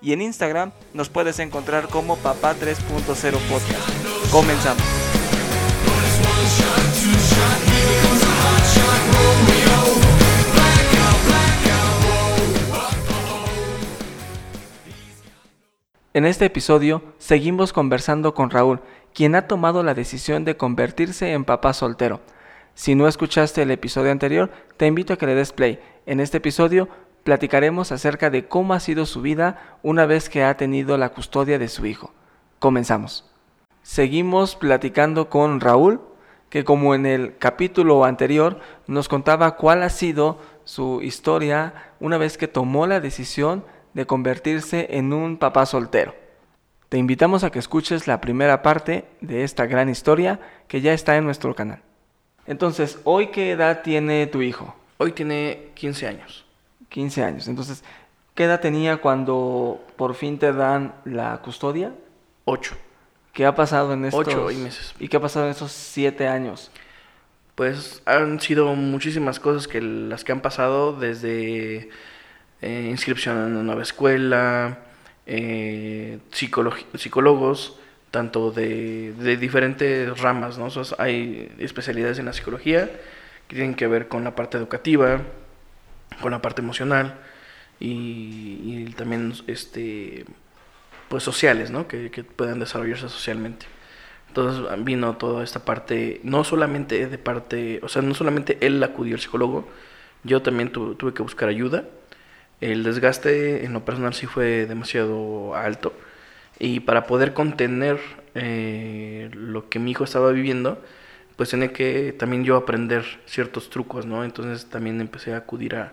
y en Instagram nos puedes encontrar como Papá 3.0 Podcast. Comenzamos. En este episodio seguimos conversando con Raúl, quien ha tomado la decisión de convertirse en papá soltero. Si no escuchaste el episodio anterior, te invito a que le des play. En este episodio platicaremos acerca de cómo ha sido su vida una vez que ha tenido la custodia de su hijo. Comenzamos. Seguimos platicando con Raúl, que como en el capítulo anterior nos contaba cuál ha sido su historia una vez que tomó la decisión de convertirse en un papá soltero. Te invitamos a que escuches la primera parte de esta gran historia que ya está en nuestro canal. Entonces, ¿hoy qué edad tiene tu hijo? Hoy tiene 15 años. 15 años. Entonces, ¿qué edad tenía cuando por fin te dan la custodia? 8. ¿Qué ha pasado en estos... 8 meses. ¿Y qué ha pasado en esos 7 años? Pues han sido muchísimas cosas que las que han pasado desde eh, inscripción en una nueva escuela, eh, psicólogos, tanto de, diferentes ramas, ¿no? hay especialidades en la psicología que tienen que ver con la parte educativa, con la parte emocional y, también este pues sociales, ¿no? Que, que puedan desarrollarse socialmente. Entonces vino toda esta parte, no solamente de parte, o sea, no solamente él acudió al psicólogo, yo también tuve que buscar ayuda el desgaste en lo personal sí fue demasiado alto y para poder contener eh, lo que mi hijo estaba viviendo, pues tenía que también yo aprender ciertos trucos, ¿no? Entonces también empecé a acudir a,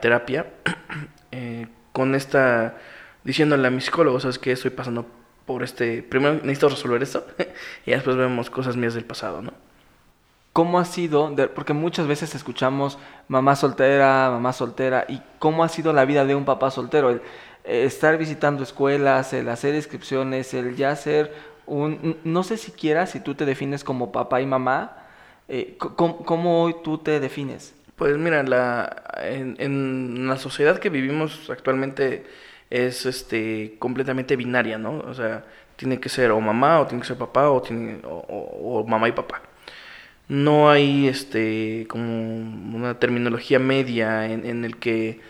terapia eh, con esta, diciéndole a mis psicólogos, ¿sabes qué? Estoy pasando por este, primero necesito resolver esto y después vemos cosas mías del pasado, ¿no? ¿Cómo ha sido? porque muchas veces escuchamos mamá soltera, mamá soltera, y cómo ha sido la vida de un papá soltero, el eh, estar visitando escuelas, el hacer inscripciones, el ya ser un, no sé siquiera si tú te defines como papá y mamá, eh, ¿cómo, hoy tú te defines? Pues mira, la, en, la sociedad que vivimos actualmente es este completamente binaria, ¿no? O sea, tiene que ser o mamá, o tiene que ser papá, o, tiene, o mamá y papá no hay este como una terminología media en, en, el que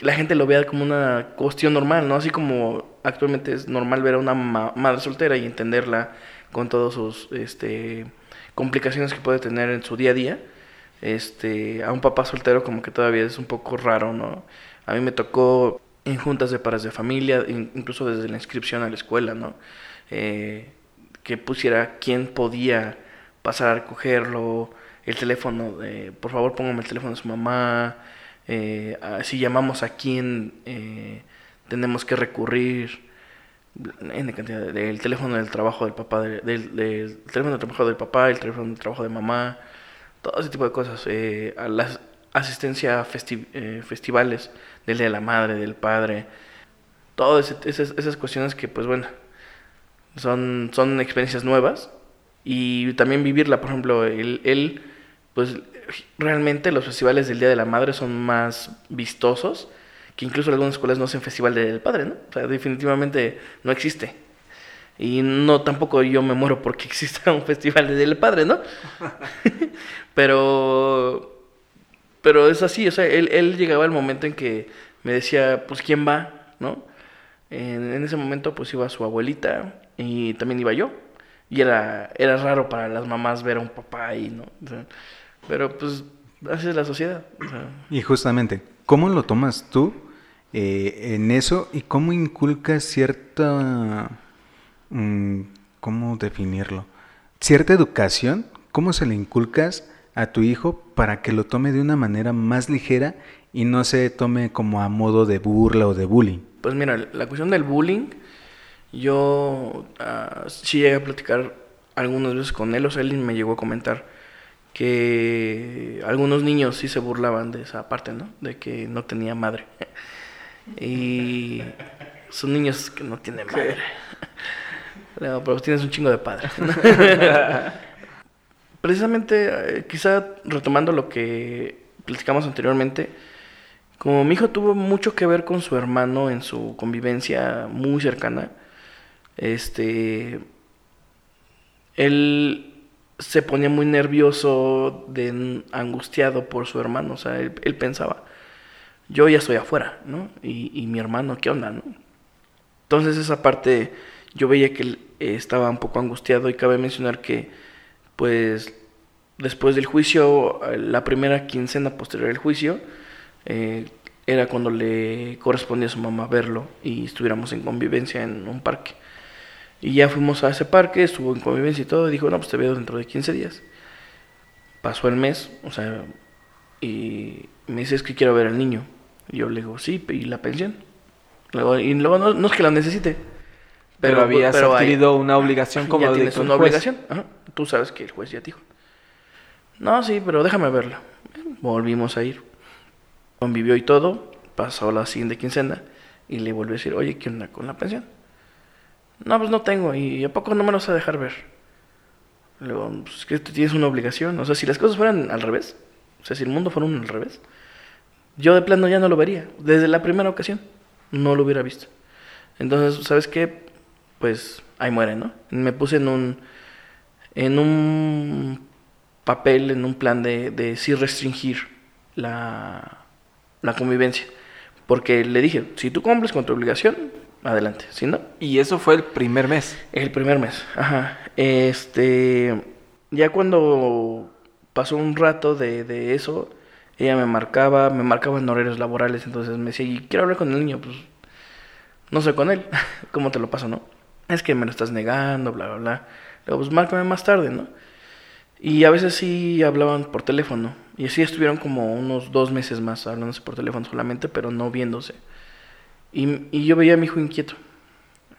la gente lo vea como una cuestión normal, ¿no? Así como actualmente es normal ver a una madre soltera y entenderla con todas sus este, complicaciones que puede tener en su día a día. Este, a un papá soltero como que todavía es un poco raro, ¿no? A mí me tocó en juntas de pares de familia, incluso desde la inscripción a la escuela, ¿no? Eh, que pusiera quién podía pasar a recogerlo, el teléfono, de, por favor póngame el teléfono de su mamá, eh, si llamamos a quién eh, tenemos que recurrir, en cantidad del teléfono del trabajo del papá, del, teléfono del trabajo del papá, el teléfono del trabajo de mamá, todo ese tipo de cosas, eh, a la asistencia a festivales del Día de la Madre, del Padre, todas esas, esas cuestiones que pues bueno, son, son experiencias nuevas y también vivirla. Por ejemplo, él, pues realmente los festivales del Día de la Madre son más vistosos que incluso algunas escuelas no hacen festival del padre, ¿no? O sea, definitivamente no existe. Y no tampoco yo me muero porque exista un festival del padre, ¿no? pero pero es así, o sea, él, él llegaba al momento en que me decía, pues quién va, ¿no? En, ese momento pues iba su abuelita y también iba yo. Y era, era raro para las mamás ver a un papá ahí, ¿no? pero pues así es la sociedad. Y justamente, ¿cómo lo tomas tú eh, en eso y cómo inculcas cierta... Mm, ¿Cómo definirlo? Cierta educación, ¿cómo se le inculcas a tu hijo para que lo tome de una manera más ligera y no se tome como a modo de burla o de bullying. Pues mira, la cuestión del bullying, yo ah, sí llegué a platicar algunas veces con él, o sea, él me llegó a comentar que algunos niños sí se burlaban de esa parte, ¿no? De que no tenía madre. y son niños que no tienen madre. No, pero tienes un chingo de padre. Precisamente, eh, quizá retomando lo que platicamos anteriormente, como mi hijo tuvo mucho que ver con su hermano en su convivencia muy cercana, este, él se ponía muy nervioso, de, angustiado por su hermano, o sea, él, pensaba, yo ya estoy afuera, ¿no? Y, y, mi hermano, ¿qué onda, no? Entonces esa parte yo veía que él estaba un poco angustiado y cabe mencionar que, pues, después del juicio, la primera quincena posterior al juicio, eh, era cuando le correspondía a su mamá verlo y estuviéramos en convivencia en un parque. Y ya fuimos a ese parque, estuvo en convivencia y todo, y dijo, no, pues te veo dentro de 15 días. Pasó el mes, o sea, y me dice, es que quiero ver al niño. Y yo le digo, sí, y la pensión. Y luego no, es que la necesite. Pero, habías adquirido una obligación como ya tienes una obligación. Tú sabes que el juez ya dijo. No, sí, pero déjame verla. Volvimos a ir. Convivió y todo. Pasó la siguiente quincena. Y le volvió a decir, oye, ¿qué onda con la pensión? No, pues no tengo. ¿Y a poco no me lo vas a dejar ver? Luego, pues es que tienes una obligación. O sea, si las cosas fueran al revés. O sea, si el mundo fuera al revés. Yo de plano ya no lo vería. Desde la primera ocasión. No lo hubiera visto. Entonces, ¿sabes qué? Pues ahí muere, ¿no? Me puse en un... En un papel en un plan de, de sí restringir la, la convivencia. Porque le dije, si tú cumples con tu obligación, adelante. Si no. Y eso fue el primer mes. El primer mes, ajá. Este. Ya cuando pasó un rato de, de eso, ella me marcaba, me marcaba en horarios laborales, entonces me decía, y quiero hablar con el niño, pues. No sé con él. ¿Cómo te lo paso, no? Es que me lo estás negando, bla, bla, bla. Luego, pues márcame más tarde, ¿no? Y a veces sí hablaban por teléfono. Y así estuvieron como unos dos meses más hablándose por teléfono solamente, pero no viéndose. Y, y yo veía a mi hijo inquieto.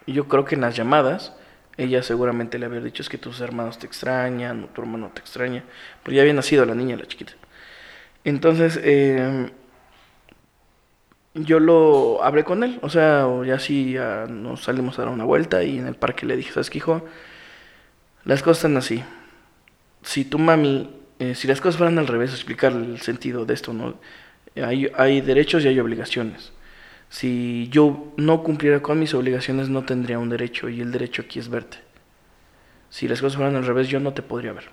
Y yo creo que en las llamadas, ella seguramente le había dicho es que tus hermanos te extrañan, tu hermano te extraña. Porque ya había nacido la niña, la chiquita. Entonces, eh, yo lo hablé con él. O sea, ya sí ya nos salimos a dar una vuelta y en el parque le dije, ¿sabes qué, hijo? Las cosas están así si tu mami, eh, si las cosas fueran al revés, explicar el sentido de esto, ¿no? Hay, hay derechos y hay obligaciones. Si yo no cumpliera con mis obligaciones, no tendría un derecho, y el derecho aquí es verte. Si las cosas fueran al revés, yo no te podría ver.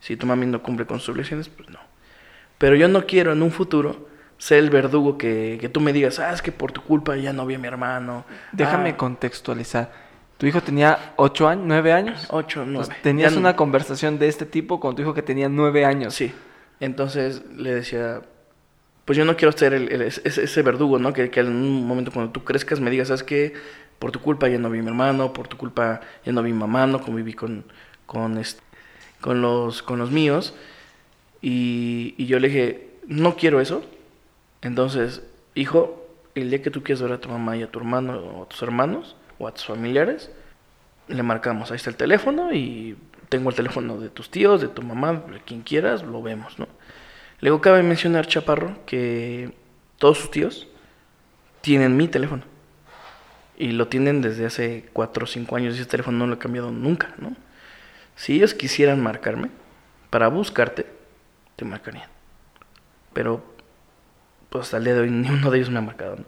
Si tu mami no cumple con sus obligaciones, pues no. Pero yo no quiero en un futuro ser el verdugo que, que tú me digas, ah, es que por tu culpa ya no vi a mi hermano. Déjame ah, contextualizar. Tu hijo tenía ocho años, nueve años. Ocho, nueve. tenías una conversación de este tipo con tu hijo que tenía nueve años. Sí. Entonces le decía, pues yo no quiero ser el, ese, verdugo, ¿no? Que, que, en un momento cuando tú crezcas me digas, ¿sabes qué? Por tu culpa ya no vi a mi hermano, por tu culpa ya no vi a mi mamá, no conviví con, con, este, con, los, con los míos. Y, y yo le dije, no quiero eso. Entonces, hijo, el día que tú quieras ver a tu mamá y a tu hermano o a tus hermanos, o a tus familiares, le marcamos, ahí está el teléfono y tengo el teléfono de tus tíos, de tu mamá, de quien quieras, lo vemos, ¿no? Luego cabe mencionar, Chaparro, que todos sus tíos tienen mi teléfono. Y lo tienen desde hace 4 o 5 años y ese teléfono no lo he cambiado nunca, ¿no? Si ellos quisieran marcarme para buscarte, te marcarían. Pero pues hasta el día de hoy ni uno de ellos me ha marcado, ¿no?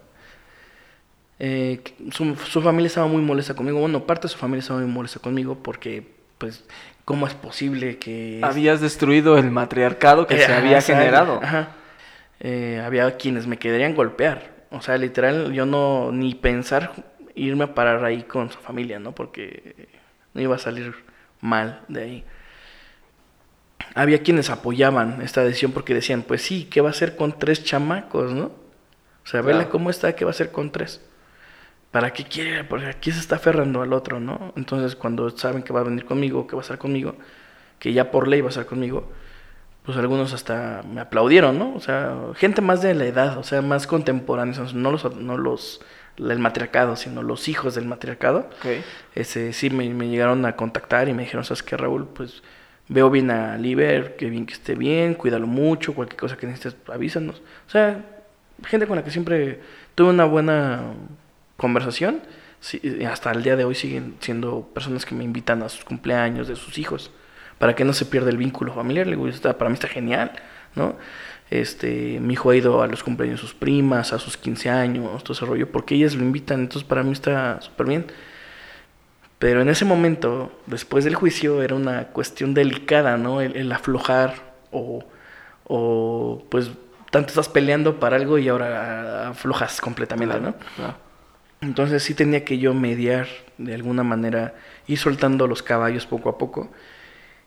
Eh, su, familia estaba muy molesta conmigo. Bueno, parte de su familia estaba muy molesta conmigo porque, pues, ¿cómo es posible que... Habías destruido el matriarcado que se eh, había generado. Eh, había quienes me querían golpear. O sea, literal, yo no ni pensar irme a parar ahí con su familia, ¿no? Porque no iba a salir mal de ahí. Había quienes apoyaban esta decisión porque decían, pues sí, ¿qué va a hacer con tres chamacos, no? O sea, vela cómo está, ¿qué va a hacer con tres? ¿Para qué quiere? Porque aquí se está aferrando al otro, ¿no? Entonces, cuando saben que va a venir conmigo, que va a estar conmigo, que ya por ley va a estar conmigo, pues algunos hasta me aplaudieron, ¿no? O sea, gente más de la edad, o sea, más contemporáneos, no los, no los, el matriarcado, sino los hijos del matriarcado. Ok. Ese, sí me, me llegaron a contactar y me dijeron, ¿sabes qué, Raúl? Pues veo bien a Liber, que bien que esté bien, cuídalo mucho, cualquier cosa que necesites, avísanos. O sea, gente con la que siempre tuve una buena conversación. Hasta el día de hoy siguen siendo personas que me invitan a sus cumpleaños de sus hijos para que no se pierda el vínculo familiar. Le digo, está, para mí está genial, ¿no? Este, mi hijo ha ido a los cumpleaños de sus primas, a sus 15 años, todo ese rollo, porque ellas lo invitan, entonces para mí está súper bien. Pero en ese momento, después del juicio, era una cuestión delicada, ¿no? El, el aflojar o, o, pues, tanto estás peleando para algo y ahora aflojas completamente, ¿no? Claro. Entonces sí tenía que yo mediar de alguna manera, ir soltando los caballos poco a poco.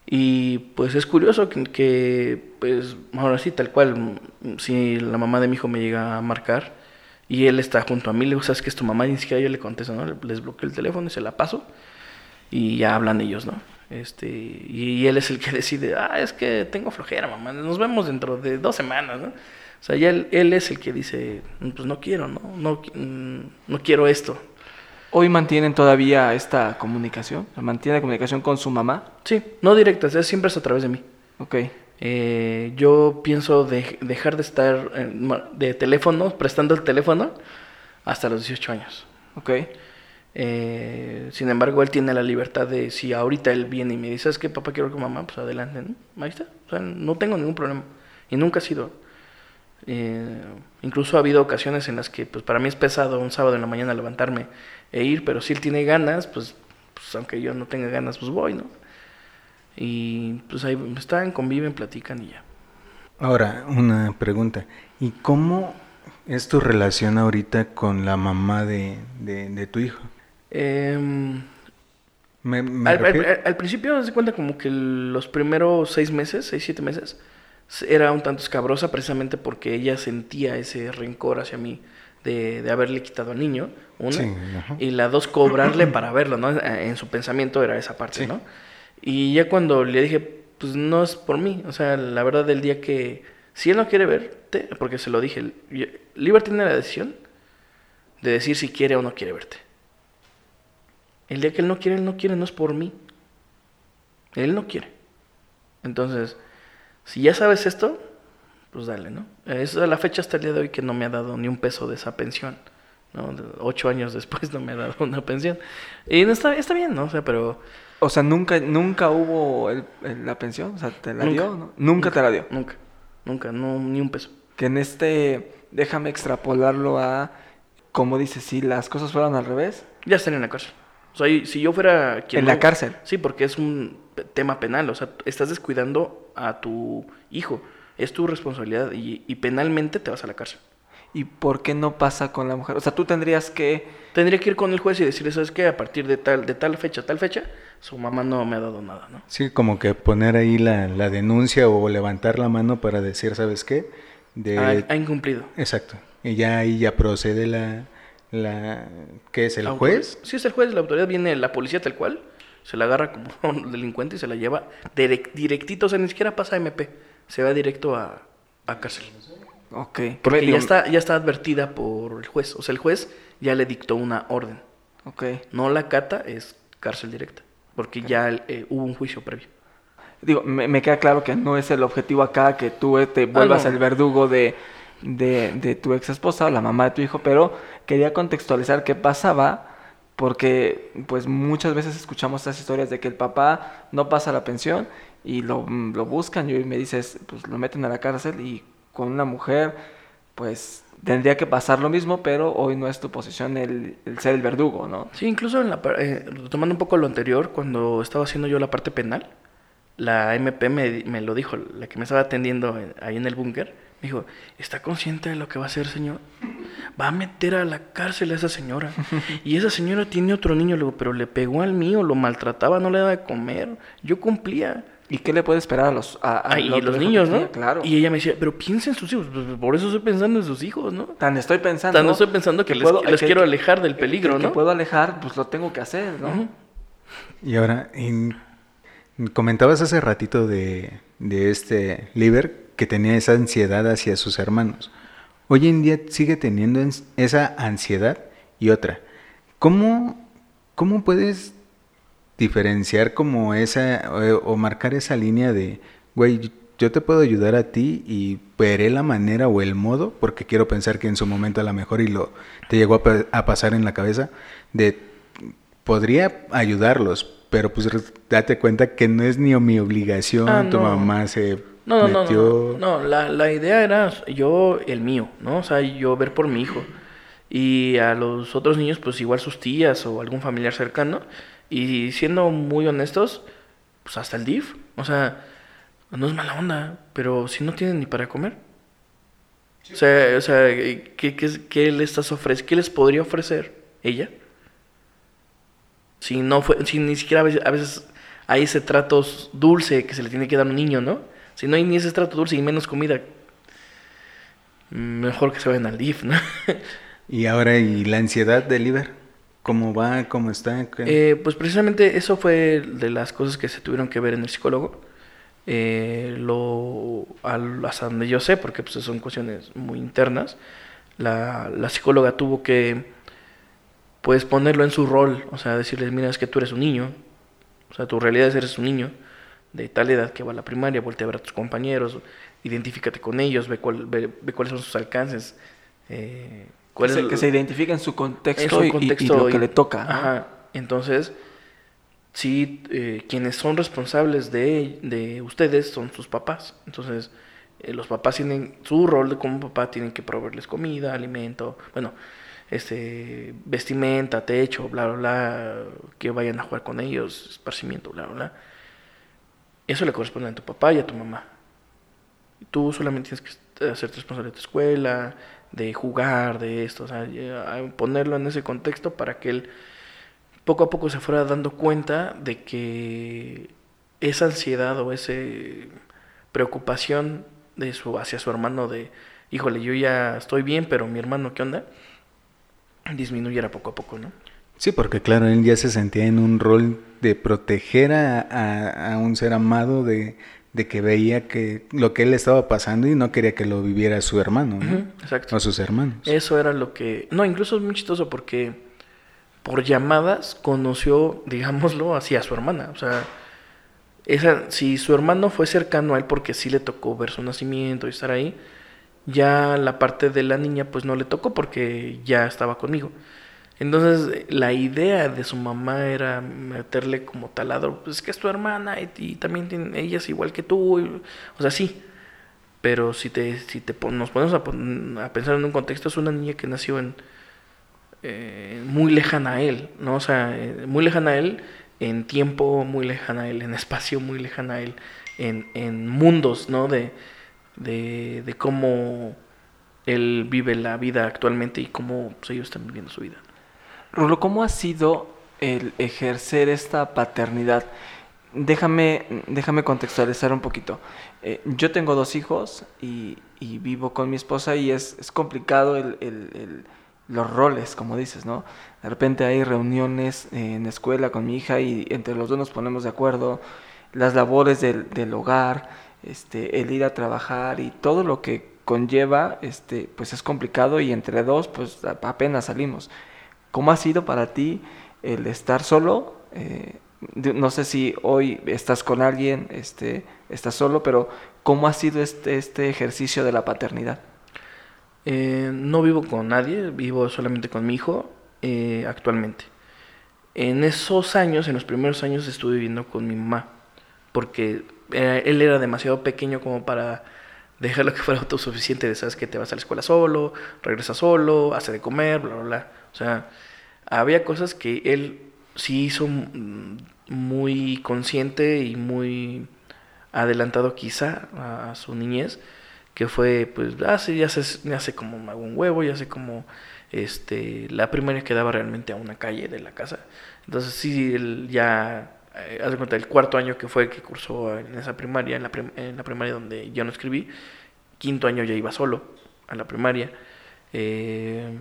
Y pues es curioso que, que, pues ahora sí, tal cual, si la mamá de mi hijo me llega a marcar y él está junto a mí, le digo, ¿sabes que es tu mamá? Y ni siquiera yo le contesto, ¿no? Les bloqueo el teléfono y se la paso y ya hablan ellos, ¿no? Este, y, él es el que decide, ah, es que tengo flojera, mamá, nos vemos dentro de dos semanas, ¿no? O sea, ya él, él es el que dice, pues no quiero, ¿no? No, mm, no quiero esto. ¿Hoy mantienen todavía esta comunicación? ¿Mantiene la comunicación con su mamá? Sí, no directa, siempre es a través de mí. Ok. Eh, yo pienso de- dejar de estar de teléfono, prestando el teléfono, hasta los 18 años. Ok. Eh, sin embargo, él tiene la libertad de, si ahorita él viene y me dice, ¿sabes qué, papá, quiero con mamá? Pues adelante, ¿no? Ahí está. O sea, no tengo ningún problema. Y nunca ha sido. Eh, incluso ha habido ocasiones en las que, pues para mí es pesado un sábado en la mañana levantarme e ir, pero si él tiene ganas, pues, pues aunque yo no tenga ganas, pues voy, ¿no? Y pues ahí están, conviven, platican y ya. Ahora, una pregunta. ¿Y cómo es tu relación ahorita con la mamá de, de- de tu hijo? Em, Me, me al, principio se cuenta como que los primeros seis meses, seis, siete meses, era un tanto escabrosa precisamente porque ella sentía ese rencor hacia mí de, de haberle quitado al niño, una, Sí, y la dos, cobrarle para verlo, ¿no? En su pensamiento era esa parte, Sí. ¿no? Y ya cuando le dije, pues no es por mí, o sea, la verdad del día que, si él no quiere verte, porque se lo dije, Liber tiene la decisión de decir si quiere o no quiere verte. El día que él no quiere, él no quiere, no es por mí. Él no quiere. Entonces, si ya sabes esto, pues dale, ¿no? Es a la fecha hasta el día de hoy que no me ha dado ni un peso de esa pensión. ¿no? Ocho años después no me ha dado una pensión. Y no está, está bien, ¿no? O sea, pero O sea, nunca, nunca hubo el- el- la pensión. O sea, ¿te la Nunca. dio? ¿no? Nunca, te la dio. nunca, nunca, no, ni un peso. Que en este, déjame extrapolarlo a, como dices, si las cosas fueran al revés, Ya están en la cárcel. O sea, si yo fuera quien en no- la cárcel. Sí, porque es un tema penal, o sea, estás descuidando a tu hijo, es tu responsabilidad y, y penalmente te vas a la cárcel. ¿Y por qué no pasa con la mujer? O sea, tú tendrías que... Tendría que ir con el juez y decirle, ¿sabes qué? A partir de tal, de tal fecha, tal fecha, su mamá no me ha dado nada, ¿no? Sí, como que poner ahí la, la denuncia o levantar la mano para decir, ¿sabes qué? De... Ha, ha incumplido. Exacto. Y ya ahí ya procede la... la ¿Qué es? ¿El ¿La juez? Sí, es el juez, la autoridad viene la policía tal cual, se la agarra como un delincuente y se la lleva direct- directito, o sea, ni siquiera pasa a MP, se va directo a, a cárcel. Ok. que Porque ya está, ya está advertida por el juez, o sea, el juez ya le dictó una orden. Ok. No la cata, es cárcel directa, porque ya eh, hubo un juicio previo. Digo, me, me queda claro que no es el objetivo acá que tú eh, te vuelvas Ah, no. el verdugo de, de, de tu ex esposa o la mamá de tu hijo, pero quería contextualizar qué pasaba porque pues muchas veces escuchamos estas historias de que el papá no pasa la pensión y lo, lo buscan y me dices, pues lo meten a la cárcel y con una mujer pues tendría que pasar lo mismo, pero hoy no es tu posición el, el ser el verdugo, ¿no? Sí, incluso en la, eh, retomando un poco lo anterior, cuando estaba haciendo yo la parte penal, la MP me, me lo dijo, la que me estaba atendiendo en- ahí en el búnker, me dijo, ¿está consciente de lo que va a hacer, señor? Va a meter a la cárcel a esa señora. Y esa señora tiene otro niño, pero le pegó al mío, lo maltrataba, no le daba de comer. Yo cumplía. ¿Y qué le puede esperar a los, a, a Ah, y los niños, que ¿no? Claro. Y ella me decía, pero piensa en sus hijos. Pues, por eso estoy pensando en sus hijos, ¿no? Tan estoy pensando. Tan estoy pensando que, les, puedo- les que- quiero alejar del peligro, que, ¿no? que puedo alejar, pues lo tengo que hacer, ¿no? Y ahora, en- Comentabas hace ratito de, de este Liber que tenía esa ansiedad hacia sus hermanos. Hoy en día sigue teniendo esa ansiedad y otra. ¿Cómo, cómo puedes diferenciar como esa o, marcar esa línea de, güey, yo te puedo ayudar a ti y veré la manera o el modo, porque quiero pensar que en su momento a lo mejor y lo te llegó a, pasar en la cabeza, de podría ayudarlos, pero pues date cuenta que no es ni mi obligación, ah, tu mamá se no, metió... No, no, no, La, la idea era yo el mío, ¿no? O sea, yo ver por mi hijo. Y a los otros niños, pues igual sus tías o algún familiar cercano. Y siendo muy honestos, pues hasta el DIF. O sea, no es mala onda, pero si no tienen ni para comer. O sea, o sea ¿qué, qué, qué le estás ofreciendo? ¿Qué les podría ofrecer ella? Si no fue, si ni siquiera a veces, hay ese trato dulce que se le tiene que dar a un niño, ¿no? Si no hay ni ese trato dulce y menos comida, mejor que se vayan al DIF, ¿no? y ahora, ¿y la ansiedad del Iber? ¿Cómo va? ¿Cómo está? Eh, pues precisamente eso fue de las cosas que se tuvieron que ver en el psicólogo. Eh, lo, hasta donde yo sé, porque pues son cuestiones muy internas, la, psicóloga tuvo que puedes ponerlo en su rol, o sea, decirles, mira, es que tú eres un niño, o sea, tu realidad es eres un niño de tal edad que va a la primaria, voltea a ver a tus compañeros, identifícate con ellos, ve, cuál, ve, cuáles son sus alcances. Eh, que, se, que se identifique en su contexto, y, lo que le toca. Ajá. Entonces, sí, eh, quienes son responsables de, de, ustedes son sus papás. Entonces, eh, los papás tienen su rol de como papá, tienen que proveerles comida, alimento, bueno, este, vestimenta, techo, bla, bla, bla, que vayan a jugar con ellos, esparcimiento, bla, bla, bla. Eso le corresponde a tu papá y a tu mamá. Tú solamente tienes que hacerte responsable de tu escuela, de jugar, de esto, o sea, ponerlo en ese contexto para que él poco a poco se fuera dando cuenta de que esa ansiedad o esa preocupación de su, hacia su hermano de, híjole, yo ya estoy bien, pero mi hermano, ¿qué onda? disminuyera poco a poco, ¿no? Sí, porque claro, él ya se sentía en un rol de proteger a, a, un ser amado, de, de, que veía que lo que él estaba pasando y no quería que lo viviera su hermano, ¿no? exacto. O sus hermanos. Eso era lo que... No, incluso es muy chistoso porque por llamadas conoció, digámoslo, así a su hermana. O sea, esa, si su hermano fue cercano a él porque sí le tocó ver su nacimiento y estar ahí, ya la parte de la niña pues no le tocó porque ya estaba conmigo. Entonces la idea de su mamá era meterle como taladro, pues es que es tu hermana y, también tiene, ella es igual que tú, o sea, sí. Pero si te, si te nos ponemos a, pensar en un contexto, es una niña que nació en eh, muy lejana a él, ¿no? O sea, eh, muy lejana a él en tiempo, muy lejana a él en espacio, muy lejana a él en, en mundos, ¿no? De, de, de cómo él vive la vida actualmente y cómo pues, ellos están viviendo su vida. Rulo, ¿cómo ha sido el ejercer esta paternidad? Déjame, déjame contextualizar un poquito. Eh, yo tengo dos hijos y, vivo con mi esposa y es, complicado los roles, como dices, ¿no? De repente hay reuniones en la escuela con mi hija y entre los dos nos ponemos de acuerdo, las labores del, del hogar, este, el ir a trabajar y todo lo que conlleva, este, pues es complicado y entre dos, pues apenas salimos. ¿Cómo ha sido para ti el estar solo? Eh, no sé si hoy estás con alguien, este, estás solo, pero ¿cómo ha sido este, este ejercicio de la paternidad? Eh, no vivo con nadie, vivo solamente con mi hijo eh, actualmente. En esos años, en los primeros años, estuve viviendo con mi mamá, porque él era demasiado pequeño como para dejarlo que fuera autosuficiente de, sabes que te vas a la escuela solo, regresas solo, hace de comer, bla, bla, bla. O sea, había cosas que él sí hizo muy consciente y muy adelantado quizá a, su niñez, que fue, pues, ah, ya sé, ya sé cómo me hago un huevo, ya sé cómo, este, la primaria quedaba realmente a una calle de la casa. Entonces sí, él ya eh, haz de cuenta, el cuarto año que fue que cursó en esa primaria, en la, en la, primaria donde yo no escribí, quinto año ya iba solo a la primaria. Eh,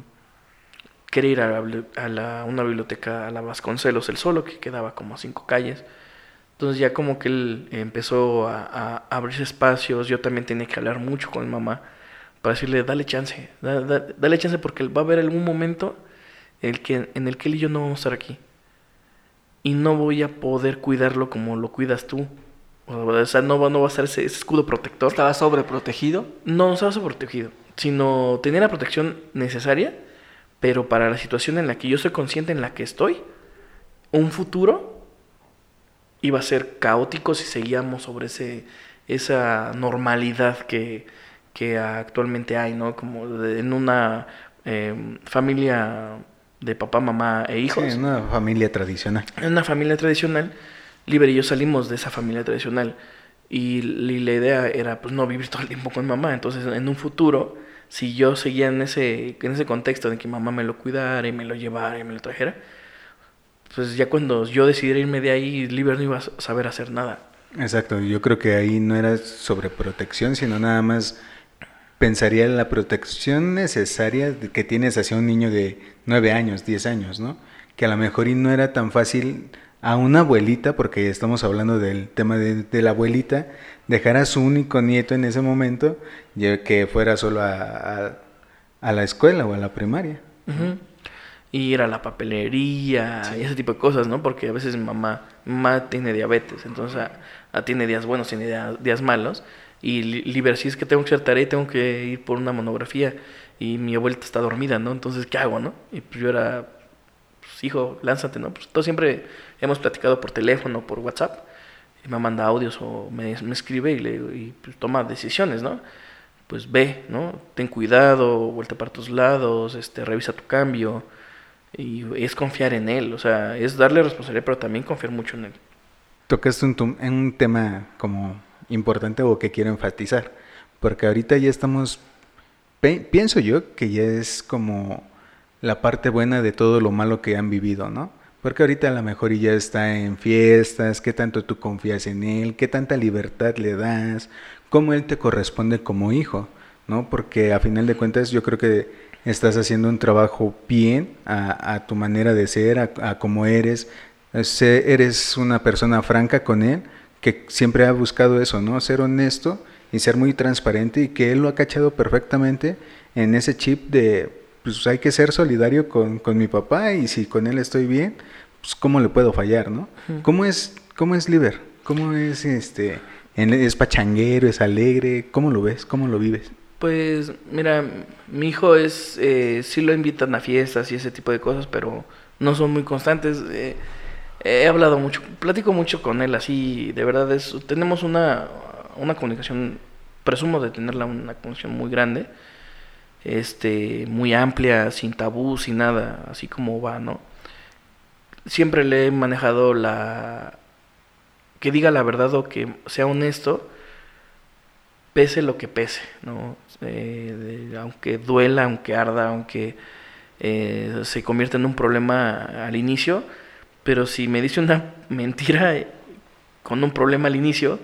quería ir a, la, una biblioteca a la Vasconcelos, el solo, que quedaba como a cinco calles. Entonces ya como que él empezó a, a abrirse espacios, yo también tenía que hablar mucho con mi mamá para decirle, dale chance, dale chance porque va a haber algún momento el que, en el que él y yo no vamos a estar aquí. Y no voy a poder cuidarlo como lo cuidas tú. O sea, no, no va a ser ese, escudo protector. ¿Estaba sobreprotegido? No, no estaba sobreprotegido. Sino tenía la protección necesaria, pero para la situación en la que yo soy consciente en la que estoy, un futuro iba a ser caótico si seguíamos sobre ese, esa normalidad que, que actualmente hay, ¿no? Como en una eh, familia de papá, mamá e hijos. en una familia tradicional. En una familia tradicional, Liber y yo salimos de esa familia tradicional. Y, la idea era pues no vivir todo el tiempo con mamá. Entonces, en un futuro, si yo seguía en ese, en ese contexto de que mamá me lo cuidara y me lo llevara y me lo trajera, pues ya cuando yo decidiera irme de ahí, Liber no iba a saber hacer nada. Exacto, yo creo que ahí no era sobre protección, sino nada más pensaría en la protección necesaria que tienes hacia un niño de 9 años, 10 años, ¿no? Que a lo mejor y no era tan fácil a una abuelita, porque estamos hablando del tema de, la abuelita, dejar a su único nieto en ese momento, que fuera solo a, la escuela o a la primaria. Y ir a la papelería y ese tipo de cosas, ¿no? Porque a veces mi mamá, mamá tiene diabetes, entonces tiene días buenos, tiene días malos y Liber, si es que tengo que hacer tarea y tengo que ir por una monografía y mi abuelita está dormida, ¿no? Entonces, ¿qué hago, no? Y pues yo era, pues hijo, lánzate, ¿no? Pues todos siempre hemos platicado por teléfono, por WhatsApp, y me manda audios o me, me escribe y, le, y pues, toma decisiones, ¿no? Pues ve, ¿no? Ten cuidado, vuelta para tus lados, este, revisa tu cambio, y es confiar en él, o sea, es darle responsabilidad, pero también confiar mucho en él. Tocaste un, un tema como importante o que quiero enfatizar. Porque ahorita ya estamos, pienso yo que ya es como la parte buena de todo lo malo que han vivido, ¿no? Porque ahorita a lo mejor ya está en fiestas, qué tanto tú confías en él, qué tanta libertad le das, cómo él te corresponde como hijo, ¿no? Porque a final de cuentas yo creo que estás haciendo un trabajo bien a, tu manera de ser, a, a cómo eres, eres una persona franca con él que siempre ha buscado eso, ¿no? Ser honesto y ser muy transparente y que él lo ha cachado perfectamente en ese chip de, pues hay que ser solidario con, con mi papá y si con él estoy bien, pues cómo le puedo fallar, ¿no? ¿Cómo es, cómo es Liber? ¿Cómo es este, es pachanguero, es alegre? ¿Cómo lo ves? ¿Cómo lo vives? Pues mira, mi hijo es, eh, sí lo invitan a fiestas y ese tipo de cosas, pero no son muy constantes. Eh, he hablado mucho, platico mucho con él, así, de verdad, es, tenemos una, una comunicación, presumo de tenerla una comunicación muy grande, este, muy amplia, sin tabú, sin nada, así como va, ¿no? Siempre le he manejado la, que diga la verdad o que sea honesto, pese lo que pese, ¿no? Eh, aunque duela, aunque arda, aunque eh, se convierta en un problema al inicio, pero si me dice una mentira con un problema al inicio,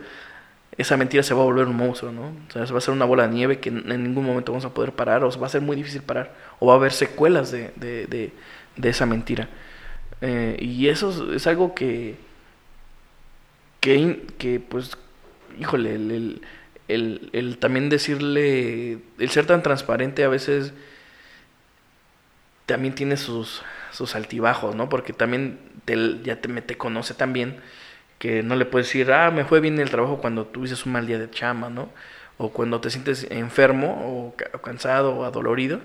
esa mentira se va a volver un monstruo, ¿no? O sea, va a ser una bola de nieve que en ningún momento vamos a poder parar, o va a ser muy difícil parar, o va a haber secuelas de, de, de, esa mentira. Eh, y eso es, algo que, que, que pues, híjole, el, el, el, también decirle, el ser tan transparente a veces también tiene sus, sus altibajos, ¿no? Porque también ya te, te conoce también que no le puedes decir, ah, me fue bien el trabajo cuando tuviste un mal día de chama, ¿no? O cuando te sientes enfermo o, cansado o adolorido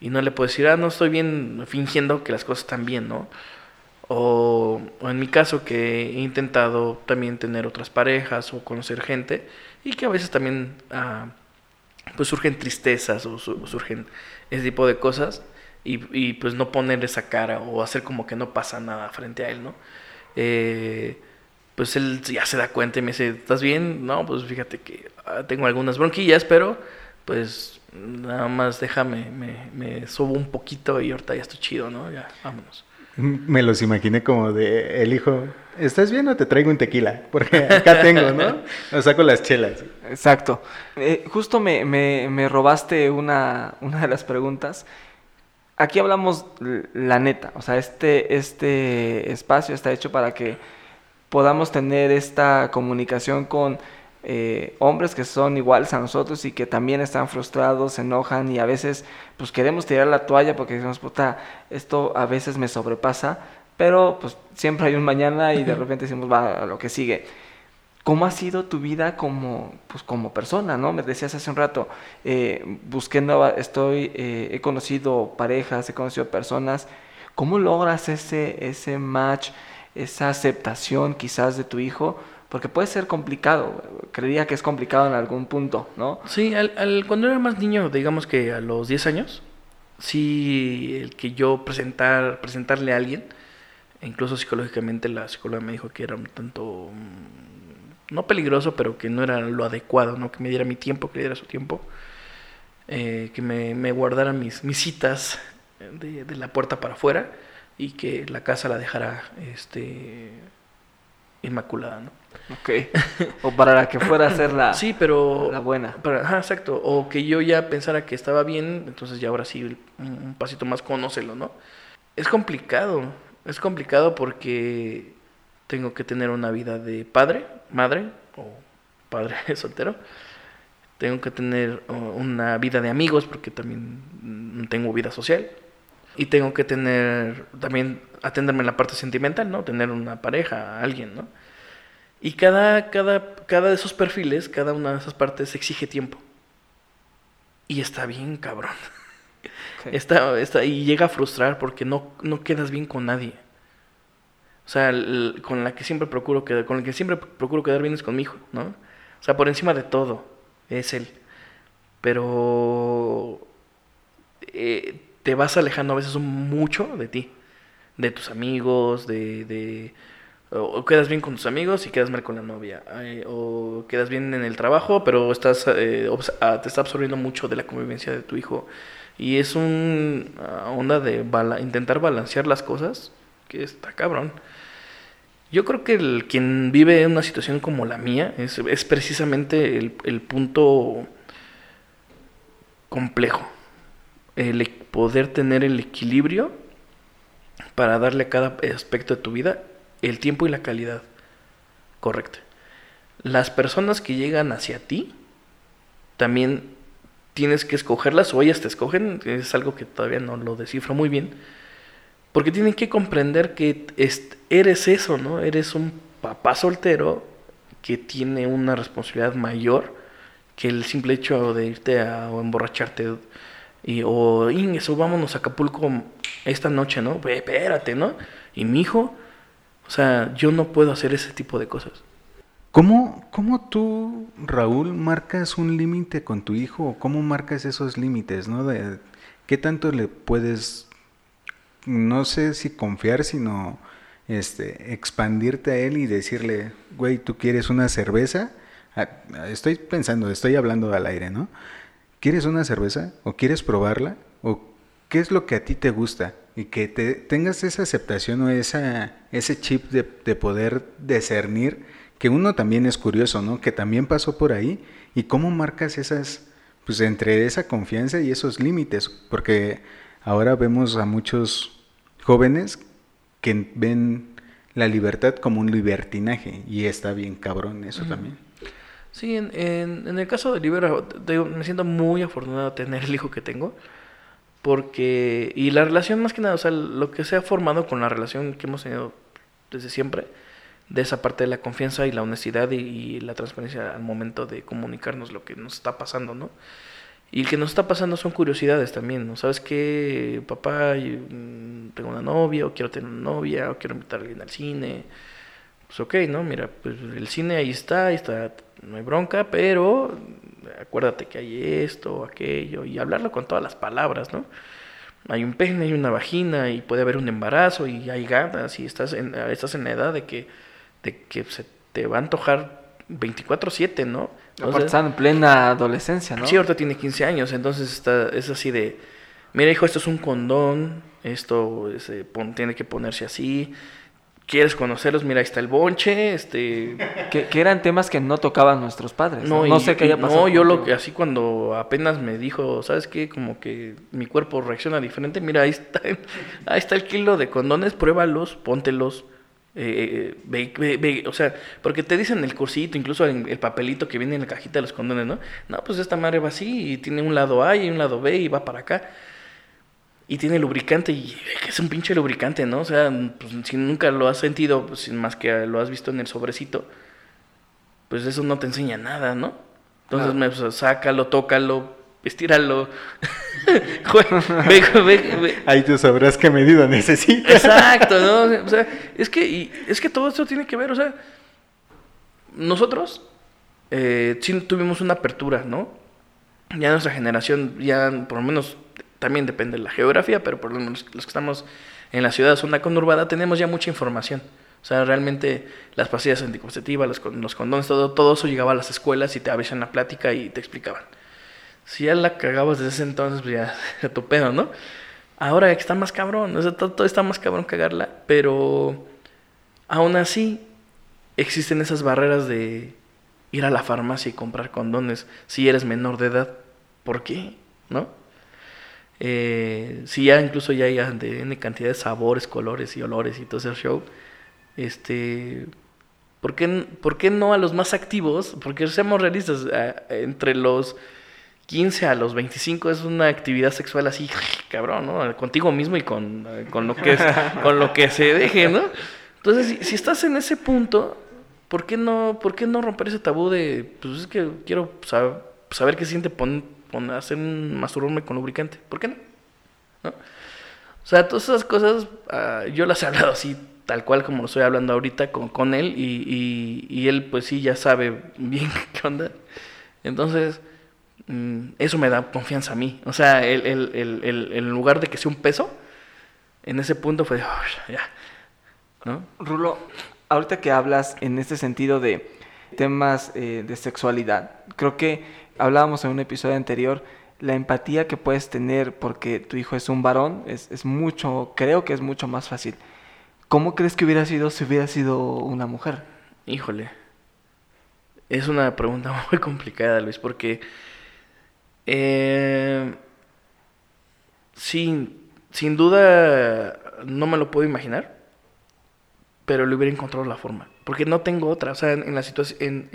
y no le puedes decir, ah, no estoy bien fingiendo que las cosas están bien, ¿no? O, en mi caso que he intentado también tener otras parejas o conocer gente y que a veces también ah, pues surgen tristezas o surgen ese tipo de cosas y, y, pues no poner esa cara o hacer como que no pasa nada frente a él, ¿no? Eh, pues él ya se da cuenta y me dice, ¿estás bien? No, pues fíjate que ah, tengo algunas bronquillas, pero pues nada más déjame, me, me subo un poquito y ahorita ya estoy chido, ¿no? Ya, vámonos. Me los imaginé como de el hijo, ¿estás bien o te traigo un tequila? Porque acá tengo, ¿no? O saco las chelas. Exacto. Eh, justo me, me, me robaste una, una de las preguntas aquí hablamos la neta, o sea, este, este espacio está hecho para que podamos tener esta comunicación con eh, hombres que son iguales a nosotros y que también están frustrados, se enojan y a veces pues queremos tirar la toalla porque decimos, puta, esto a veces me sobrepasa, pero pues siempre hay un mañana y de repente decimos, va a lo que sigue. ¿Cómo ha sido tu vida como, pues, como persona, no? Me decías hace un rato, eh, busqué nueva, estoy, eh, he conocido parejas, he conocido personas. ¿Cómo logras ese, ese match, esa aceptación quizás de tu hijo? Porque puede ser complicado, creería que es complicado en algún punto, ¿no? Sí, al, cuando era más niño, digamos que a los 10 años, sí, el que yo presentar, presentarle a alguien, incluso psicológicamente la psicóloga me dijo que era un tanto mm, no peligroso, pero que no era lo adecuado, ¿no? Que me diera mi tiempo, que le diera su tiempo, eh, que me, me, guardara mis, mis citas de, de, la puerta para afuera y que la casa la dejara este, inmaculada, ¿no? Ok. O para la que fuera a ser la, sí, pero, la buena. Para, exacto. O que yo ya pensara que estaba bien, entonces ya ahora sí, un, un pasito más, conócelo, ¿no? Es complicado. Es complicado porque tengo que tener una vida de padre, madre o padre soltero. Tengo que tener una vida de amigos porque también mm, tengo vida social. Y tengo que tener también atenderme en la parte sentimental, ¿no? Tener una pareja, alguien, ¿no? Y cada, cada, cada de esos perfiles, cada una de esas partes exige tiempo. Y está bien, cabrón. Está, está, y llega a frustrar porque no, no quedas bien con nadie. O sea, con la que siempre procuro quedar, con el que siempre procuro quedar bien es con mi hijo, ¿no? O sea, por encima de todo, es él. Pero eh, te vas alejando a veces mucho de ti, de tus amigos, de, o quedas bien con tus amigos y quedas mal con la novia, o quedas bien en el trabajo, pero estás eh, ah, te está absorbiendo mucho de la convivencia de tu hijo. Y es una onda de intentar balancear las cosas que está cabrón. Yo creo que el, quien vive una situación como la mía es, precisamente el, punto complejo. El e, poder tener el equilibrio para darle a cada aspecto de tu vida el tiempo y la calidad correcta. Las personas que llegan hacia ti también tienes que escogerlas o ellas te escogen, es algo que todavía no lo descifro muy bien porque tienen que comprender que eres eso, ¿no? Eres un papá soltero que tiene una responsabilidad mayor que el simple hecho de irte a o emborracharte y, o eso vámonos a Acapulco esta noche, ¿no? Espérate, ¿no? Y mi hijo, o sea, yo no puedo hacer ese tipo de cosas. ¿Cómo, cómo tú, Raúl, marcas un límite con tu hijo? ¿Cómo marcas esos límites, no? De, ¿Qué tanto le puedes no sé si confiar, sino este, expandirte a él y decirle, güey, ¿tú quieres una cerveza? Ah, estoy pensando, estoy hablando al aire, ¿no? ¿Quieres una cerveza? ¿O quieres probarla? ¿O qué es lo que a ti te gusta? Y que te, tengas esa aceptación o esa, ese chip de, de poder discernir, que uno también es curioso, ¿no? Que también pasó por ahí. ¿Y cómo marcas esas, pues entre esa confianza y esos límites? Porque ahora vemos a muchos jóvenes que ven la libertad como un libertinaje y está bien cabrón eso también. Sí, en, en, el caso de Libera, me siento muy afortunado de tener el hijo que tengo. Porque, y la relación más que nada, o sea, lo que se ha formado con la relación que hemos tenido desde siempre, de esa parte de la confianza y la honestidad y, y la transparencia al momento de comunicarnos lo que nos está pasando, ¿no? Y el que nos está pasando son curiosidades también, ¿no? ¿Sabes qué? Papá, mm, tengo una novia, o quiero tener una novia, o quiero invitar a alguien al cine. Pues ok, ¿no? Mira, pues el cine ahí está, ahí está, no hay bronca, pero acuérdate que hay esto, aquello, y hablarlo con todas las palabras, ¿no? Hay un pene, hay una vagina, y puede haber un embarazo, y hay ganas, y estás en, estás en la edad de que, de que se te va a antojar 24/7, ¿no? Aparte está en plena adolescencia, ¿no? Sí, ahorita tiene 15 años, entonces está, es así de, mira hijo, esto es un condón, esto se tiene que ponerse así, quieres conocerlos, mira, ahí está el bonche, este... Que, eran temas que no tocaban nuestros padres. No, no, sé qué haya pasado. No, yo lo que así cuando apenas me dijo, ¿sabes qué? Como que mi cuerpo reacciona diferente, mira, ahí está, ahí está el kilo de condones, pruébalos, póntelos, Eh, ve, ve, ve, o sea, porque te dicen el cursito, incluso el, el, papelito que viene en la cajita de los condones, ¿no? No, pues esta madre va así y tiene un lado A y un lado B y va para acá. Y tiene lubricante y es un pinche lubricante, ¿no? O sea, pues, si nunca lo has sentido, pues, más que lo has visto en el sobrecito, pues eso no te enseña nada, ¿no? Entonces, me, pues, sácalo, tócalo, estíralo. ve, ve, ve. Ahí tú sabrás qué medida necesitas. Exacto, ¿no? O sea, es que, y, es que todo esto tiene que ver, o sea, nosotros eh, sí tuvimos una apertura, ¿no? Ya nuestra generación, ya por lo menos también depende de la geografía, pero por lo menos los que estamos en la ciudad, zona conurbada, tenemos ya mucha información. O sea, realmente las pastillas anticonceptivas, los, condones, todo, todo eso llegaba a las escuelas y te abrían la plática y te explicaban. Si ya la cagabas desde ese entonces, pues ya, tu pedo, ¿no? Ahora está más cabrón, o todo está más cabrón cagarla, pero aún así existen esas barreras de ir a la farmacia y comprar condones si eres menor de edad. ¿Por qué? ¿No? Eh, si ya incluso ya hay N cantidad de sabores, colores y olores y todo ese show, este, ¿por qué, ¿por qué no a los más activos? Porque seamos realistas, entre los 15 a los 25 es una actividad sexual así, cabrón, ¿no? Contigo mismo y con, con, lo, que con lo que se deje, ¿no? Entonces, si, estás en ese punto, ¿por qué no, por qué no romper ese tabú de, pues es que quiero saber, saber qué siente poner hacer un masturbarme con lubricante. ¿Por qué no? ¿No? O sea, todas esas cosas uh, yo las he hablado así, tal cual como lo estoy hablando ahorita con, con él y, y, él pues sí ya sabe bien qué onda. Entonces, mm, eso me da confianza a mí. O sea, el, el, el, el, lugar de que sea un peso, en ese punto fue, oh, ya. ¿No? Rulo, ahorita que hablas en este sentido de temas eh, de sexualidad, creo que hablábamos en un episodio anterior, la empatía que puedes tener porque tu hijo es un varón es, es mucho, creo que es mucho más fácil. ¿Cómo crees que hubiera sido si hubiera sido una mujer? Híjole, es una pregunta muy complicada, Luis, porque eh, sin, sin duda no me lo puedo imaginar, pero le hubiera encontrado la forma, porque no tengo otra, o sea, en, la situación,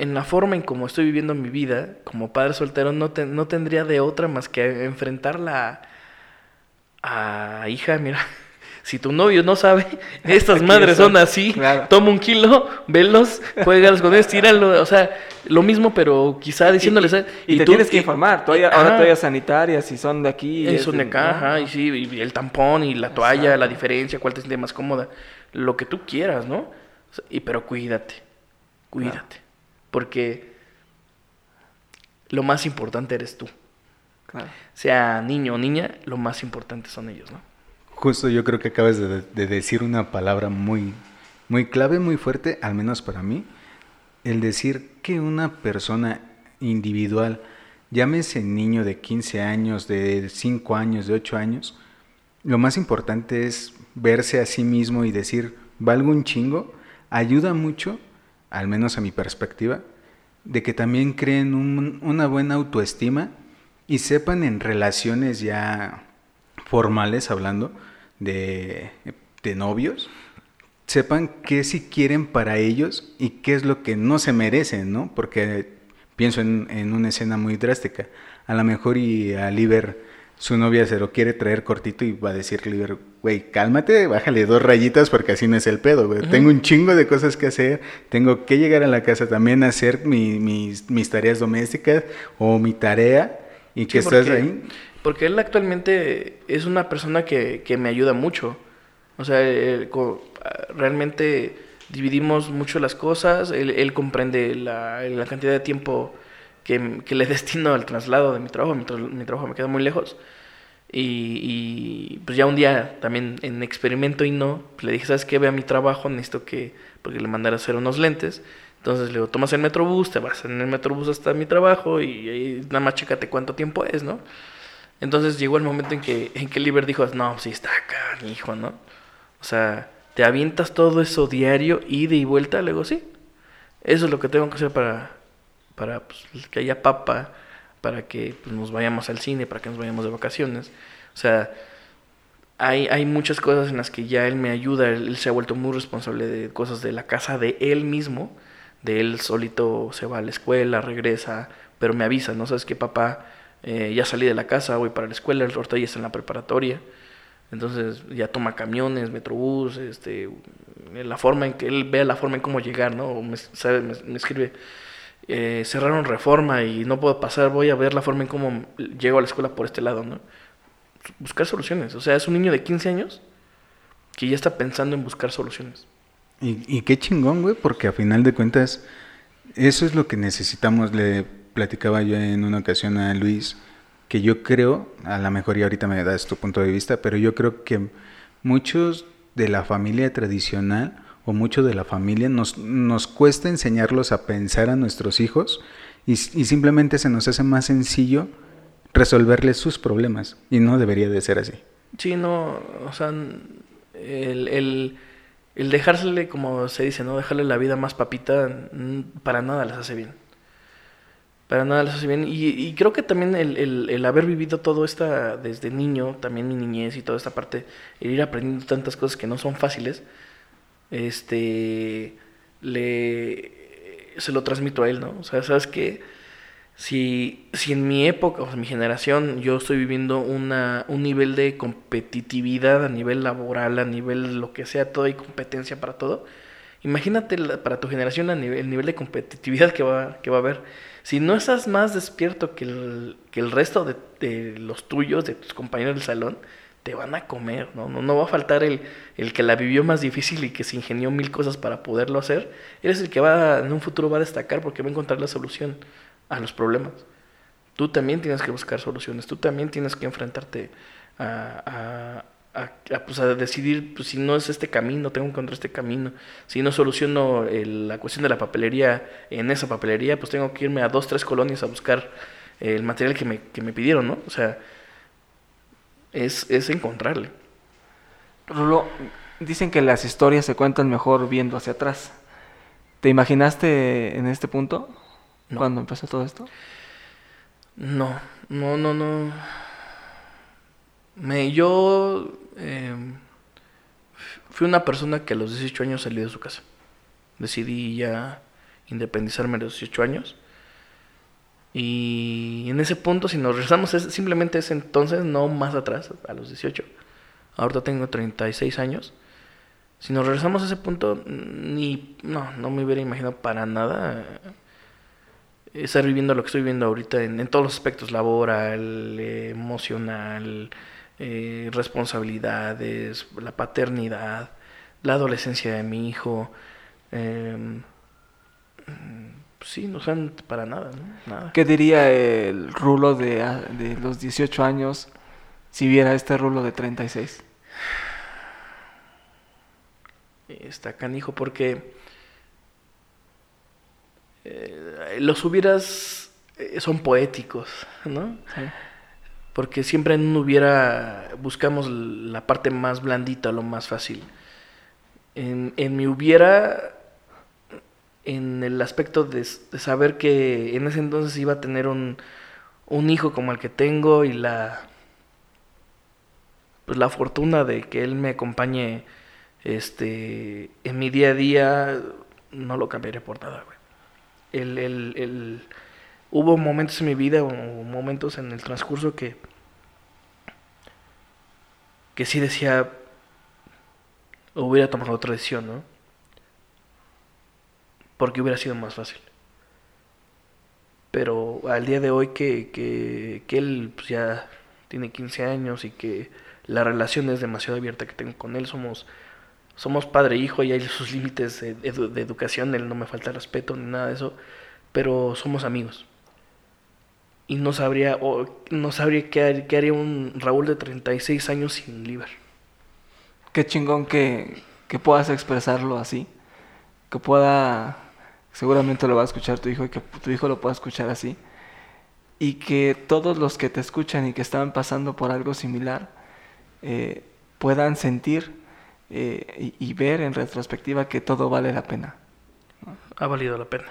en la forma en cómo estoy viviendo mi vida como padre soltero, no, no tendría de otra más que enfrentarla a, hija, mira, si tu novio no sabe, estas madres son así, toma un kilo, velos, juegas con ellos, tíralo, o sea, lo mismo, pero quizá diciéndoles... Y, te tienes que informar, ahora toallas sanitarias, si son de aquí... Y son de caja, y sí, y el tampón, y la toalla, la diferencia, cuál te siente más cómoda, lo que tú quieras, ¿no? y pero cuídate, cuídate porque lo más importante eres tú. Sea niño o niña, lo más importante son ellos, ¿no? Justo yo creo que acabas de, de, decir una palabra muy, muy clave, muy fuerte, al menos para mí, el decir que una persona individual, llámese niño de 15 años, de 5 años, de 8 años, lo más importante es verse a sí mismo y decir, valgo un chingo, ayuda mucho al menos a mi perspectiva, de que también creen una buena autoestima y sepan en relaciones ya formales, hablando de, de novios, sepan qué si quieren para ellos y qué es lo que no se merecen, ¿no? Porque pienso en, en una escena muy drástica. A lo mejor y a Liber su novia se lo quiere traer cortito y va a decirle, güey, cálmate, bájale dos rayitas porque así no es el pedo, güey. Tengo un chingo de cosas que hacer, tengo que llegar a la casa también a hacer mis, mis, tareas domésticas o mi tarea y que estás ahí. Porque él actualmente es una persona que, que me ayuda mucho. O sea, realmente dividimos mucho las cosas, él, él comprende la, la cantidad de tiempo que, que le destino al traslado de mi trabajo. Mi, trabajo me queda muy lejos. Y, y, pues ya un día también en experimento y no, pues le dije, ¿sabes qué? Ve a mi trabajo, necesito que, porque le mandara a hacer unos lentes. Entonces le tomas el metrobús, te vas en el metrobús hasta mi trabajo y, y nada más chécate cuánto tiempo es, ¿no? Entonces llegó el momento en que, en que Liber dijo, no, sí está acá, hijo, ¿no? O sea, te avientas todo eso diario, ida y vuelta, le sí. Eso es lo que tengo que hacer para, para pues, que haya papa, para que pues, nos vayamos al cine, para que nos vayamos de vacaciones. O sea, hay, hay muchas cosas en las que ya él me ayuda, él, él se ha vuelto muy responsable de cosas de la casa de él mismo, de él solito se va a la escuela, regresa, pero me avisa, ¿no? Sabes que papá, eh, ya salí de la casa, voy para la escuela, el ahorita ya está en la preparatoria, entonces ya toma camiones, metrobús, este, la forma en que él vea la forma en cómo llegar, ¿no? Me, sabe, me, me escribe, eh, cerraron reforma y no puedo pasar, voy a ver la forma en cómo llego a la escuela por este lado, ¿no? Buscar soluciones, o sea, es un niño de 15 años que ya está pensando en buscar soluciones. Y, y qué chingón, güey, porque a final de cuentas, eso es lo que necesitamos. Le platicaba yo en una ocasión a Luis, que yo creo, a lo mejor y ahorita me das tu punto de vista, pero yo creo que muchos de la familia tradicional o mucho de la familia nos, nos cuesta enseñarlos a pensar a nuestros hijos y, simplemente se nos hace más sencillo resolverles sus problemas y no debería de ser así. Sí, no, o sea, el, el, el dejársele, como se dice, ¿no? Dejarle la vida más papita, para nada les hace bien. Para nada les hace bien. Y, y creo que también el, el, el haber vivido todo esta desde niño, también mi niñez y toda esta parte, el ir aprendiendo tantas cosas que no son fáciles, este, le, se lo transmito a él, ¿no? O sea, ¿sabes qué? Si, si en mi época, o mi generación, yo estoy viviendo una, un nivel de competitividad a nivel laboral, a nivel lo que sea, todo y competencia para todo, imagínate para tu generación el nivel de competitividad que va, que va a haber. Si no estás más despierto que el, que el resto de, de los tuyos, de tus compañeros del salón, te van a comer, ¿no? No, no va a faltar el, el que la vivió más difícil y que se ingenió mil cosas para poderlo hacer. Eres el que va, en un futuro va a destacar porque va a encontrar la solución a los problemas. Tú también tienes que buscar soluciones, tú también tienes que enfrentarte a, a, a- a, pues, decidir pues, si no es este camino, tengo que encontrar este camino. Si no soluciono la cuestión de la papelería en esa papelería, pues tengo que irme a dos, tres colonias a buscar el material que me, que me pidieron, ¿no? O sea, es, es encontrarle. Rulo, dicen que las historias se cuentan mejor viendo hacia atrás. ¿Te imaginaste en este punto? No. Cuando empezó todo esto. No, no, no, no. Me, yo eh, fui una persona que a los 18 años salí de su casa. Decidí ya independizarme a los 18 años. Y en ese punto, si nos regresamos es simplemente ese entonces, no más atrás, a los 18. Ahorita tengo 36 años. Si nos regresamos a ese punto, ni no, no me hubiera imaginado para nada eh, estar viviendo lo que estoy viviendo ahorita en, todos los aspectos, laboral, emocional, eh, responsabilidades, la paternidad, la adolescencia de mi hijo. eh, mm, sí, no sean para nada, ¿no? Nada. ¿Qué diría el Rulo de, de los 18 años si viera este Rulo de 36? Está canijo porque eh, los hubieras eh, son poéticos, ¿no? Porque siempre en un hubiera buscamos la parte más blandita, lo más fácil. En, en mi hubiera, en el aspecto de, saber que en ese entonces iba a tener un, un hijo como el que tengo y la pues la fortuna de que él me acompañe este en mi día a día no lo cambiaré por nada, güey. El, el, el- hubo momentos en mi vida o momentos en el transcurso que que sí decía hubiera tomado otra decisión, ¿no? Porque hubiera sido más fácil. Pero al día de hoy que, que, él pues, ya tiene 15 años y que la relación es demasiado abierta que tengo con él, somos somos padre e hijo y hay sus límites de, edu- de educación, él no me falta respeto ni nada de eso, pero somos amigos. Y no sabría, no sabría qué, qué haría un Raúl de 36 años sin Liber. Qué chingón que, que puedas expresarlo así. Que pueda, seguramente lo va a escuchar tu hijo y que tu hijo lo pueda escuchar así. Y que todos los que te escuchan y que estaban pasando por algo similar eh, puedan sentir eh, y, y ver en retrospectiva que todo vale la pena. Ha valido la pena.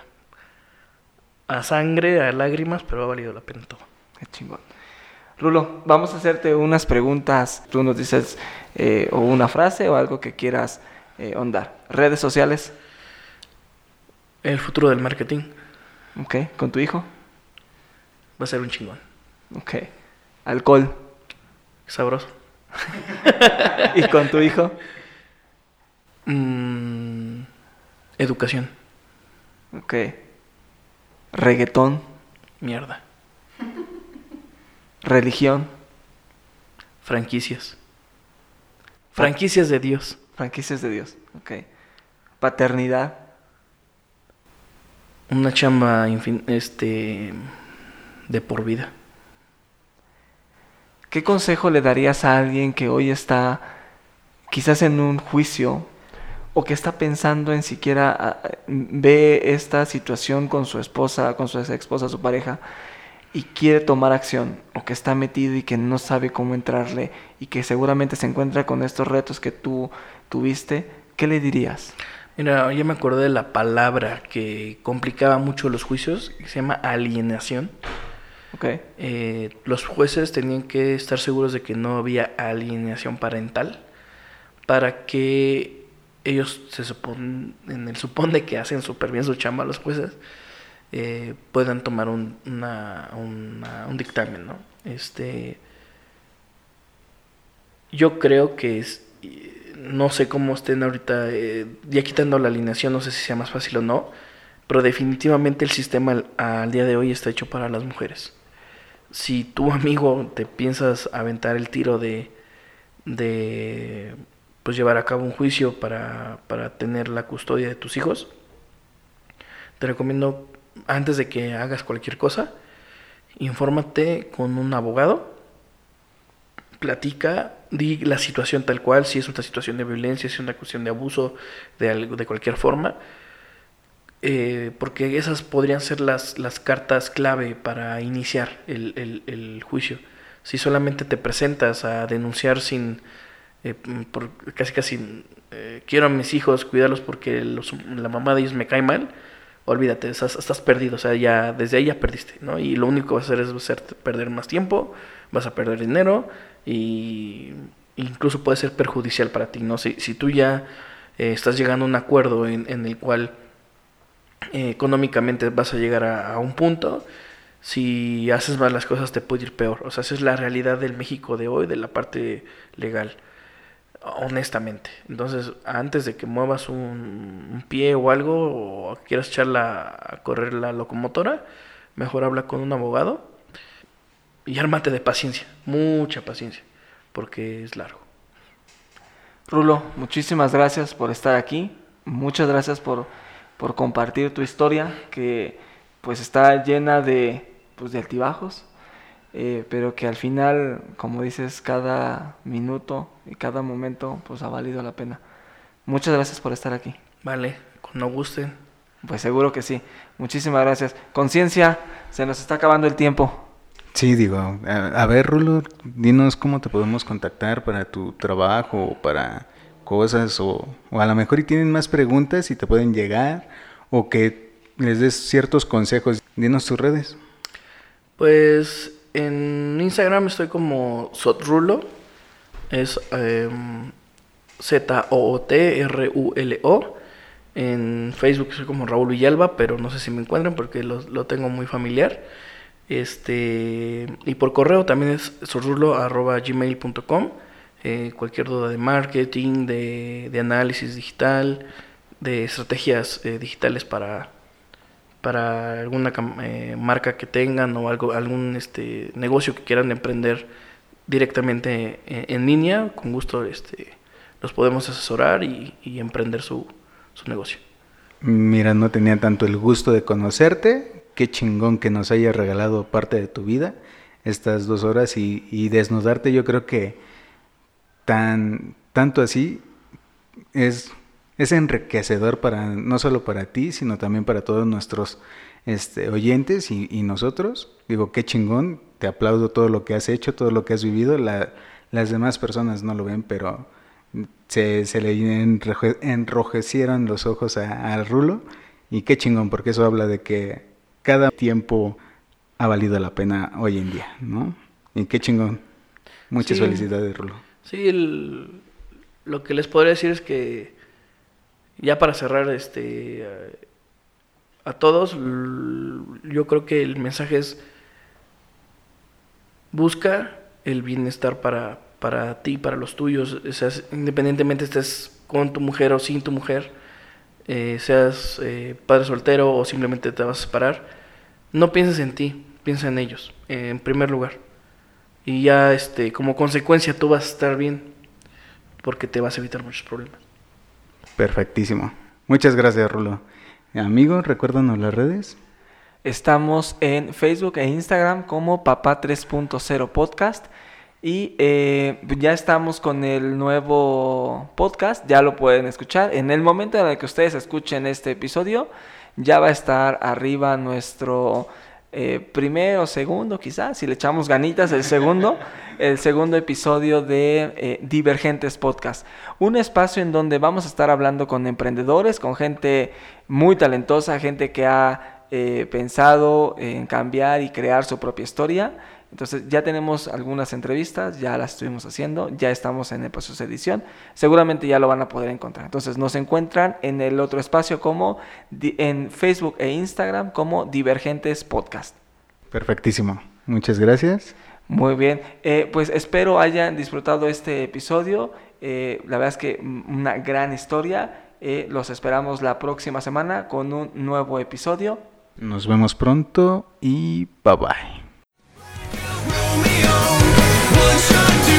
A sangre, a lágrimas, pero ha valido la pena todo. Qué chingón. Rulo, vamos a hacerte unas preguntas. Tú nos dices eh, o una frase o algo que quieras eh, ondar. Redes sociales. El futuro del marketing Ok. ¿Con tu hijo? va a ser un chingón. Ok. Alcohol. Sabroso. ¿Y con tu hijo? Mm, educación. Ok. Reggaetón. Mierda. Religión. Franquicias. Franquicias de Dios. Franquicias de Dios. Ok. Paternidad. Una chamba infin- este de por vida. ¿Qué consejo le darías a alguien que hoy está quizás en un juicio o que está pensando en siquiera ve esta situación con su esposa, con su ex esposa, su pareja y quiere tomar acción o que está metido y que no sabe cómo entrarle y que seguramente se encuentra con estos retos que tú tuviste? ¿Qué le dirías? Mira, ya me acordé de la palabra que complicaba mucho los juicios, que se llama alienación. ¿Ok? Eh, los jueces tenían que estar seguros de que no había alienación parental para que ellos se supone, en el supone que hacen súper bien su chamba los jueces, eh, puedan tomar un, una- una- un dictamen, ¿no? Este, yo creo que es, no sé cómo estén ahorita, eh, ya quitando la alineación, no sé si sea más fácil o no, pero definitivamente el sistema al, al día de hoy está hecho para las mujeres. Si tu amigo te piensas aventar el tiro de, de pues llevar a cabo un juicio para, para tener la custodia de tus hijos, te recomiendo antes de que hagas cualquier cosa, infórmate con un abogado, platica, di la situación tal cual, si es una situación de violencia, si es una cuestión de abuso, de, algo, de cualquier forma, eh, porque esas podrían ser las, las cartas clave para iniciar el, el- juicio. Si solamente te presentas a denunciar sin, eh, casi casi, eh, quiero a mis hijos, cuidarlos porque los- la mamá de ellos me cae mal, olvídate, estás, estás perdido, o sea, ya desde ahí ya perdiste, ¿no? Y lo único que vas a hacer es perder más tiempo, vas a perder dinero y incluso puede ser perjudicial para ti, ¿no? Si, si tú ya eh, estás llegando a un acuerdo en, en el cual eh, económicamente vas a llegar a, a un punto, si haces mal las cosas te puede ir peor, o sea, esa es la realidad del México de hoy, de la parte legal honestamente. Entonces, antes de que muevas un, pie o algo, o quieras echar la- a correr la locomotora, mejor habla con un abogado y ármate de paciencia, mucha paciencia, porque es largo. Rulo, muchísimas gracias por estar aquí. Muchas gracias por, por compartir tu historia, que pues está llena de, pues, de altibajos, eh, pero que al final, como dices, cada minuto y cada momento pues ha valido la pena. Muchas gracias por estar aquí. Vale, cuando gusten. Pues seguro que sí. Muchísimas gracias. Conciencia, se nos está acabando el tiempo. Sí, digo, a, a ver, Rulo, dinos cómo te podemos contactar para tu trabajo o para cosas, o, o a lo mejor y tienen más preguntas y te pueden llegar, o que les des ciertos consejos. Dinos tus redes. Pues en Instagram estoy como Sotrulo, es em, Z-O-O-T-R-U-L-O. En Facebook soy como Raúl Villalba, pero no sé si me encuentran porque lo, lo tengo muy familiar. Este, y por correo también es sorrulo.gmail.com. Eh, cualquier duda de marketing, de, de análisis digital, de estrategias eh, digitales para, para alguna eh, marca que tengan o algo, algún este, negocio que quieran emprender directamente en, en línea, con gusto este, los podemos asesorar y, y emprender su, su negocio. Mira, no tenía tanto el gusto de conocerte. Qué chingón que nos hayas regalado parte de tu vida estas dos horas y, y desnudarte. Yo creo que tan tanto así es, es enriquecedor para no solo para ti, sino también para todos nuestros este, oyentes y, y nosotros. Digo, qué chingón. Te aplaudo todo lo que has hecho, todo lo que has vivido. La- las demás personas no lo ven, pero se, se le enroje- enrojecieron los ojos a- al Rulo y qué chingón, porque eso habla de que cada tiempo ha valido la pena hoy en día, ¿no? Y qué chingón. Muchas Sí. felicidades, Rulo. Sí, el- lo que les podría decir es que ya para cerrar este a, todos, yo creo que el mensaje es busca el bienestar para, para ti, para los tuyos, o independientemente estés con tu mujer o sin tu mujer, eh, seas eh, padre soltero o simplemente te vas a separar, no pienses en ti, piensa en ellos, en primer lugar. Y ya este, como consecuencia tú vas a estar bien porque te vas a evitar muchos problemas. Perfectísimo. Muchas gracias, Rulo. Amigos, recuérdanos las redes. Estamos en Facebook e Instagram como Papá 3.0 Podcast. Y eh, ya estamos con el nuevo podcast, ya lo pueden escuchar. En el momento en el que ustedes escuchen este episodio, ya va a estar arriba nuestro eh, primero, segundo, quizás, si le echamos ganitas, el segundo, el segundo episodio de eh, Divergentes Podcast. Un espacio en donde vamos a estar hablando con emprendedores, con gente muy talentosa, gente que ha eh, pensado en cambiar y crear su propia historia. Entonces ya tenemos algunas entrevistas, ya las estuvimos haciendo, ya estamos en el proceso de edición, seguramente ya lo van a poder encontrar. Entonces nos encuentran en el otro espacio como en Facebook e Instagram como Divergentes Podcast. Perfectísimo. Muchas gracias. Muy bien, Eh, pues espero hayan disfrutado este episodio. Eh, la verdad es que una gran historia. Eh, los esperamos la próxima semana con un nuevo episodio. Nos vemos pronto y bye bye. Romeo, one shot